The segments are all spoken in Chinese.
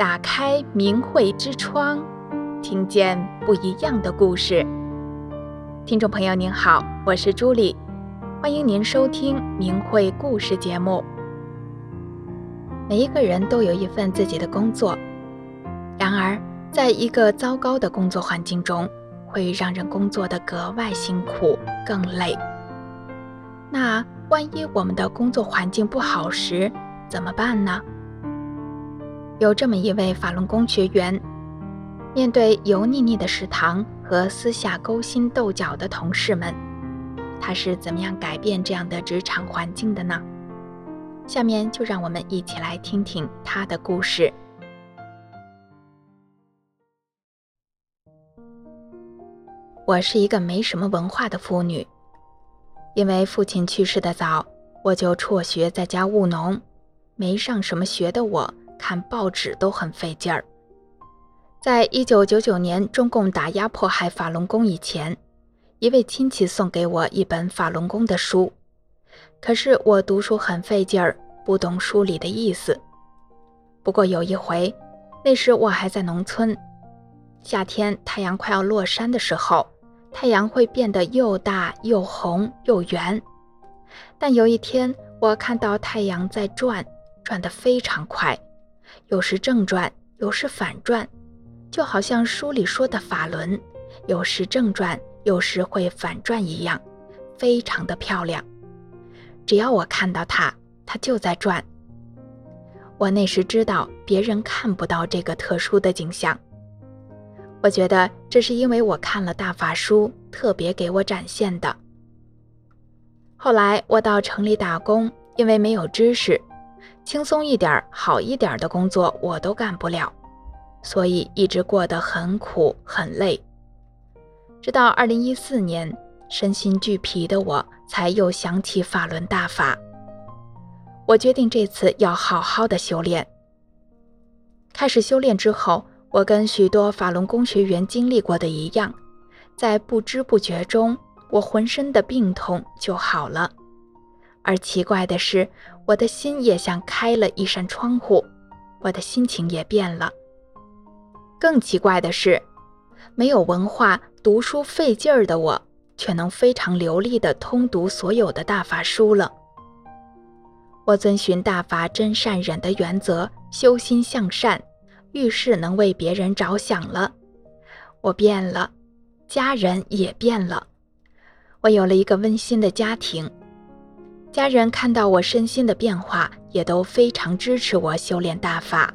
打开明慧之窗，听见不一样的故事。听众朋友您好，我是朱莉，欢迎您收听明慧故事节目。每一个人都有一份自己的工作，然而，在一个糟糕的工作环境中，会让人工作的格外辛苦，更累。那万一我们的工作环境不好时，怎么办呢？有这么一位法轮功学员，面对油腻腻的食堂和私下勾心斗角的同事们，他是怎么样改变这样的职场环境的呢？下面就让我们一起来听听他的故事。我是一个没什么文化的妇女，因为父亲去世的早，我就辍学在家务农。没上什么学的我，看报纸都很费劲儿。在一九九九年中共打压迫害法轮功以前，一位亲戚送给我一本法轮功的书，可是我读书很费劲儿，不懂书里的意思。不过有一回，那时我还在农村，夏天太阳快要落山的时候。太阳会变得又大又红又圆，但有一天我看到太阳在转，转得非常快，有时正转，有时反转，就好像书里说的法轮，有时正转，有时会反转一样，非常的漂亮。只要我看到它，它就在转。我那时知道别人看不到这个特殊的景象。我觉得这是因为我看了大法书，特别给我展现的。后来我到城里打工，因为没有知识，轻松一点、好一点的工作我都干不了，所以一直过得很苦很累。直到2014年，身心俱疲的我才又想起法轮大法。我决定这次要好好的修炼。开始修炼之后。我跟许多法轮功学员经历过的一样，在不知不觉中，我浑身的病痛就好了。而奇怪的是，我的心也像开了一扇窗户，我的心情也变了。更奇怪的是，没有文化、读书费劲儿的我，却能非常流利地通读所有的大法书了。我遵循大法真善忍的原则，修心向善。遇事能为别人着想了，我变了，家人也变了，我有了一个温馨的家庭，家人看到我身心的变化，也都非常支持我修炼大法。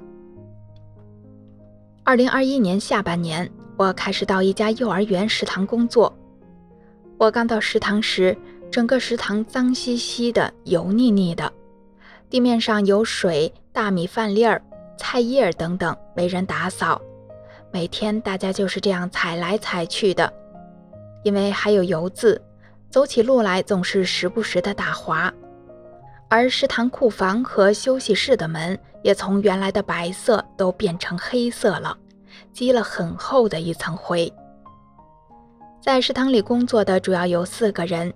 二零二一年下半年，我开始到一家幼儿园食堂工作。我刚到食堂时，整个食堂脏兮兮的、油腻腻的，地面上有水、大米饭粒儿。菜叶等等，没人打扫。每天大家就是这样踩来踩去的，因为还有油渍，走起路来总是时不时的打滑。而食堂库房和休息室的门也从原来的白色都变成黑色了，积了很厚的一层灰。在食堂里工作的主要有四个人：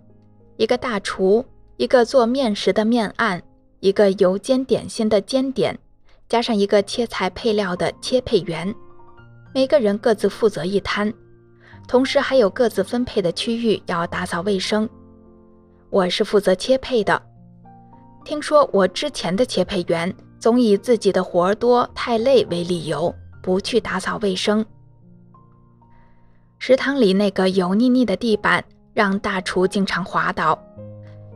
一个大厨，一个做面食的面案，一个油煎点心的煎点。加上一个切菜配料的切配员，每个人各自负责一摊，同时还有各自分配的区域要打扫卫生。我是负责切配的。听说我之前的切配员总以自己的活儿多太累为理由，不去打扫卫生。食堂里那个油腻腻的地板让大厨经常滑倒，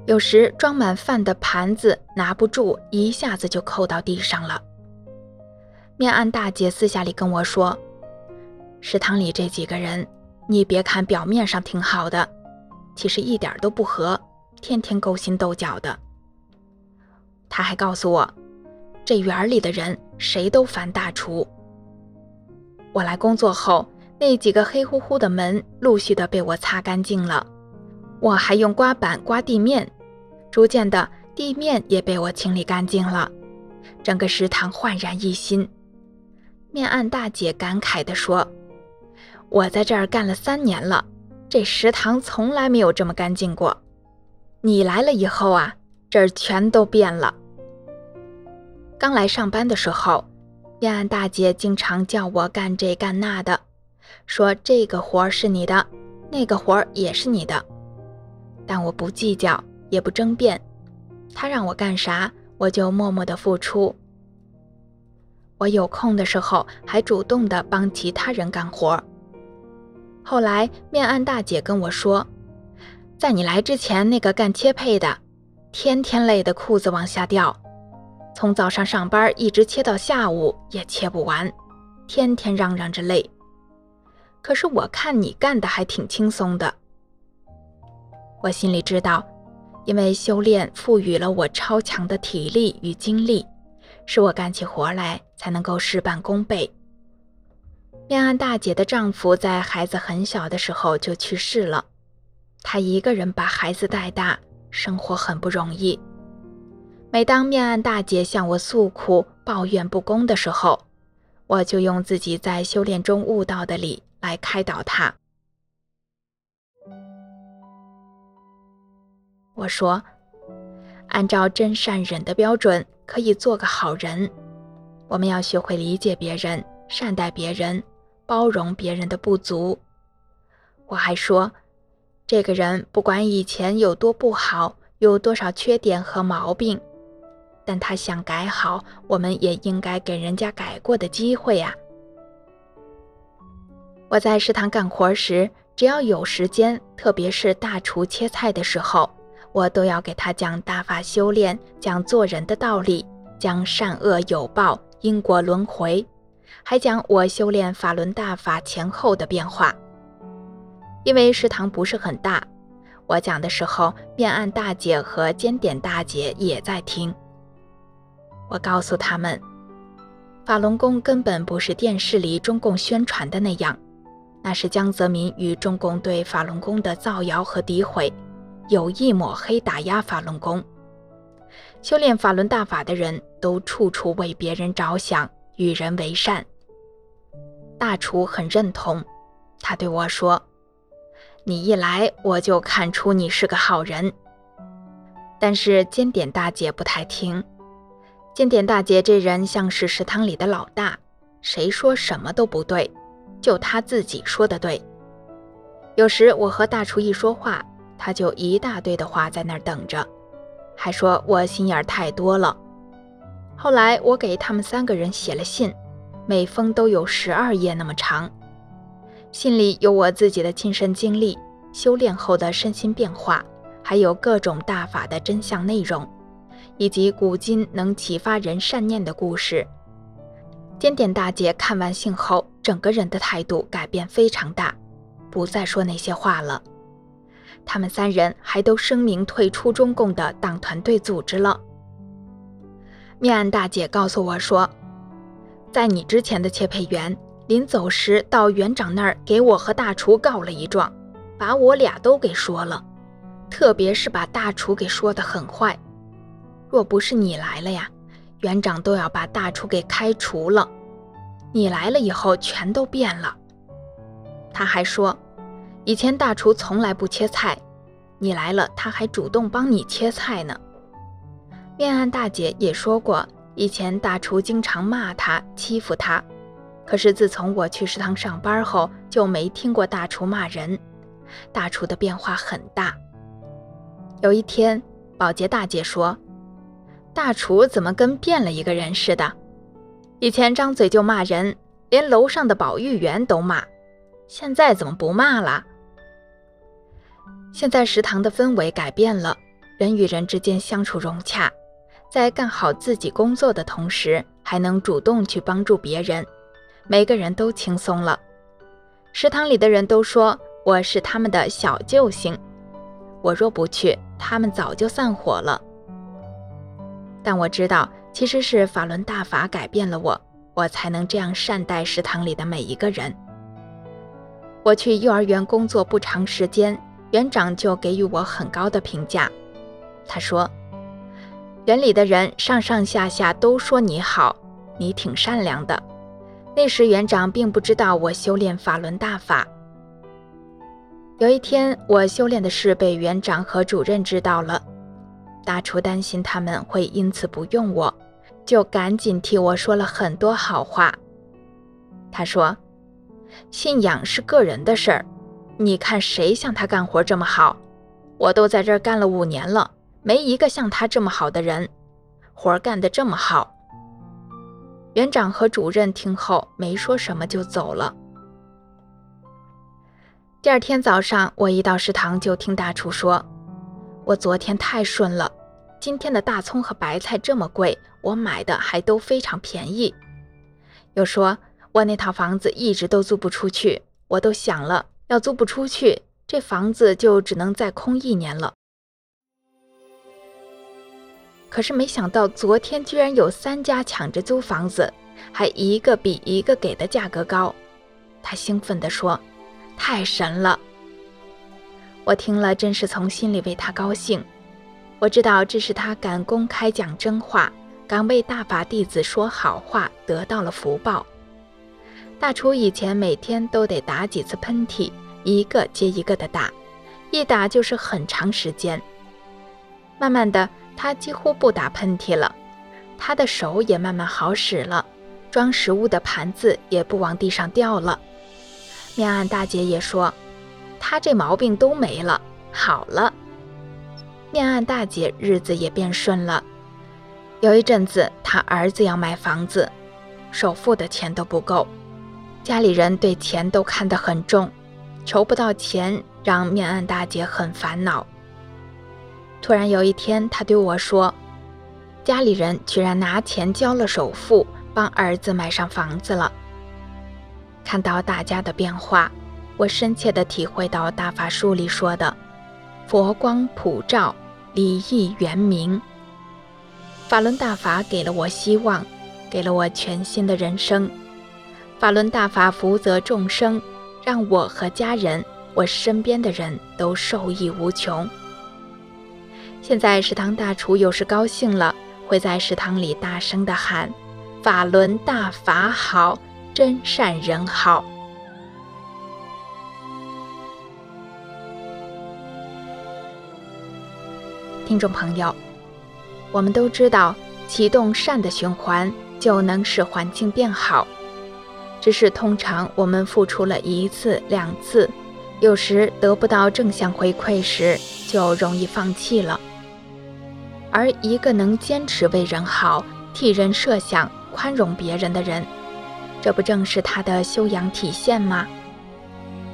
有时装满饭的盘子拿不住，一下子就扣到地上了。面案大姐私下里跟我说：“食堂里这几个人，你别看表面上挺好的，其实一点都不和，天天勾心斗角的。”他还告诉我，这园里的人谁都烦大厨。我来工作后，那几个黑乎乎的门陆续的被我擦干净了，我还用刮板刮地面，逐渐的地面也被我清理干净了，整个食堂焕然一新。面案大姐感慨地说：“我在这儿干了三年了，这食堂从来没有这么干净过。你来了以后啊，这儿全都变了。刚来上班的时候，燕安大姐经常叫我干这干那的，说这个活儿是你的，那个活儿也是你的。但我不计较，也不争辩，她让我干啥，我就默默地付出。我有空的时候，还主动的帮其他人干活。后来，面案大姐跟我说，在你来之前，那个干切配的，天天累得裤子往下掉。从早上上班一直切到下午也切不完，天天嚷嚷着累。可是我看你干的还挺轻松的。我心里知道，因为修炼赋予了我超强的体力与精力，使我干起活来才能够事半功倍。面案大姐的丈夫在孩子很小的时候就去世了，她一个人把孩子带大，生活很不容易。每当面案大姐向我诉苦、抱怨不公的时候，我就用自己在修炼中悟到的理来开导她。我说：“按照真善忍的标准，可以做个好人。我们要学会理解别人，善待别人，包容别人的不足。”我还说：“这个人不管以前有多不好，有多少缺点和毛病。”但他想改好，我们也应该给人家改过的机会呀。我在食堂干活时，只要有时间，特别是大厨切菜的时候，我都要给他讲大法修炼，讲做人的道理，讲善恶有报、因果轮回，还讲我修炼法轮大法前后的变化。因为食堂不是很大，我讲的时候，面案大姐和尖点大姐也在听。我告诉他们，法轮功根本不是电视里中共宣传的那样，那是江泽民与中共对法轮功的造谣和诋毁，有意抹黑打压法轮功。修炼法轮大法的人都处处为别人着想，与人为善。大厨很认同，他对我说：“你一来，我就看出你是个好人。”但是煎点大姐不太听。煎点大姐这人像是食堂里的老大，谁说什么都不对，就她自己说的对。有时我和大厨一说话，他就一大堆的话在那等着，还说我心眼太多了。后来我给他们三个人写了信，每封都有十二页那么长，信里有我自己的亲身经历、修炼后的身心变化，还有各种大法的真相内容。以及古今能启发人善念的故事。尖点大姐看完信后，整个人的态度改变非常大，不再说那些话了。他们三人还都声明退出中共的党团队组织了。面案大姐告诉我说，在你之前的切配员临走时到园长那儿给我和大厨告了一状，把我俩都给说了，特别是把大厨给说得很坏。若不是你来了呀，园长都要把大厨给开除了。你来了以后，全都变了。他还说，以前大厨从来不切菜，你来了，他还主动帮你切菜呢。面案大姐也说过，以前大厨经常骂他、欺负他，可是自从我去食堂上班后，就没听过大厨骂人。大厨的变化很大。有一天，保洁大姐说。大厨怎么跟变了一个人似的？以前张嘴就骂人，连楼上的保育员都骂，现在怎么不骂了？现在食堂的氛围改变了，人与人之间相处融洽，在干好自己工作的同时，还能主动去帮助别人，每个人都轻松了。食堂里的人都说我是他们的小救星，我若不去，他们早就散伙了。但我知道，其实是法轮大法改变了我，我才能这样善待食堂里的每一个人。我去幼儿园工作不长时间，园长就给予我很高的评价。他说：“园里的人上上下下都说你好，你挺善良的。”那时园长并不知道我修炼法轮大法。有一天，我修炼的事被园长和主任知道了。大厨担心他们会因此不用我，就赶紧替我说了很多好话。他说：“信仰是个人的事儿，你看谁像他干活这么好？我都在这儿干了五年了，没一个像他这么好的人，活干得这么好。”园长和主任听后没说什么就走了。第二天早上，我一到食堂就听大厨说：“我昨天太顺了，今天的大葱和白菜这么贵，我买的还都非常便宜。”又说：“我那套房子一直都租不出去，我都想了，要租不出去，这房子就只能再空一年了。”可是没想到，昨天居然有三家抢着租房子，还一个比一个给的价格高。他兴奋地说：“太神了！”我听了，真是从心里为他高兴。我知道这是他敢公开讲真话，敢为大法弟子说好话，得到了福报。大厨以前每天都得打几次喷嚏，一个接一个的打，一打就是很长时间。慢慢的。他几乎不打喷嚏了，他的手也慢慢好使了，装食物的盘子也不往地上掉了。面案大姐也说，他这毛病都没了，好了。面案大姐日子也变顺了。有一阵子，他儿子要买房子，首付的钱都不够，家里人对钱都看得很重，筹不到钱，让面案大姐很烦恼。突然有一天，他对我说：“家里人居然拿钱交了首付，帮儿子买上房子了。”看到大家的变化，我深切地体会到大法书里说的“佛光普照，礼义圆明”。法轮大法给了我希望，给了我全新的人生。法轮大法福泽众生，让我和家人、我身边的人都受益无穷。现在食堂大厨有时高兴了，会在食堂里大声地喊：“法轮大法好，真善人好。”听众朋友，我们都知道，启动善的循环就能使环境变好。只是通常我们付出了一次、两次，有时得不到正向回馈时，就容易放弃了。而一个能坚持为人好、替人设想、宽容别人的人，这不正是他的修养体现吗？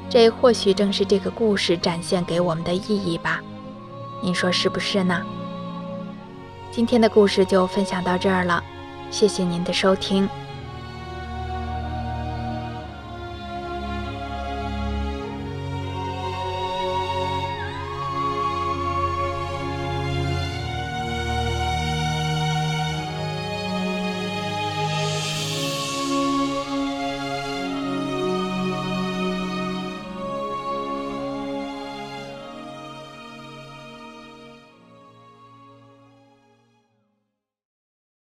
这或许正是这个故事展现给我们的意义吧？您说是不是呢？今天的故事就分享到这儿了，谢谢您的收听。